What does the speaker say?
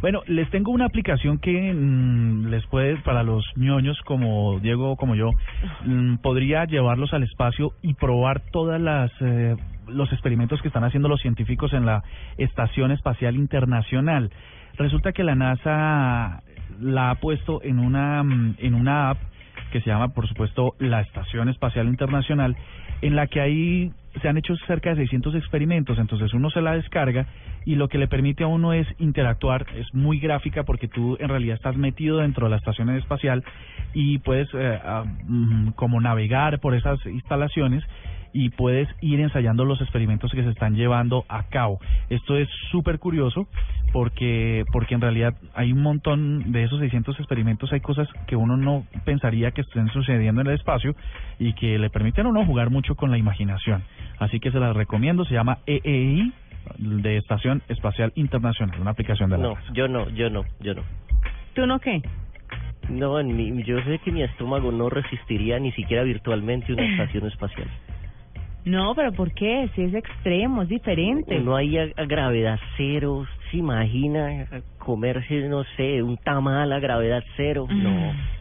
Bueno, les tengo una aplicación que mm, les puede, para los ñoños como Diego como yo, mm, podría llevarlos al espacio y probar todas las eh, los experimentos que están haciendo los científicos en la Estación Espacial Internacional. Resulta que la NASA la ha puesto en una mm, en una app que se llama, por supuesto, la Estación Espacial Internacional, en la que ahí se han hecho cerca de 600 experimentos, entonces uno se la descarga y lo que le permite a uno es interactuar, es muy gráfica porque tú en realidad estás metido dentro de la estación espacial y puedes eh, ah, mm, como navegar por esas instalaciones y puedes ir ensayando los experimentos que se están llevando a cabo. Esto es súper curioso porque porque en realidad hay un montón de esos 600 experimentos, hay cosas que uno no pensaría que estén sucediendo en el espacio y que le permiten a uno jugar mucho con la imaginación. Así que se las recomiendo, se llama EEI de Estación Espacial Internacional, una aplicación de la No, NASA. yo no, yo no, yo no. ¿Tú no qué? No, en mi- yo sé que mi estómago no resistiría ni siquiera virtualmente una estación espacial. No, pero ¿por qué? Si es extremo, es diferente. No hay a, a gravedad cero, ¿se imagina comerse, no sé, un tamal a gravedad cero? No. Mm.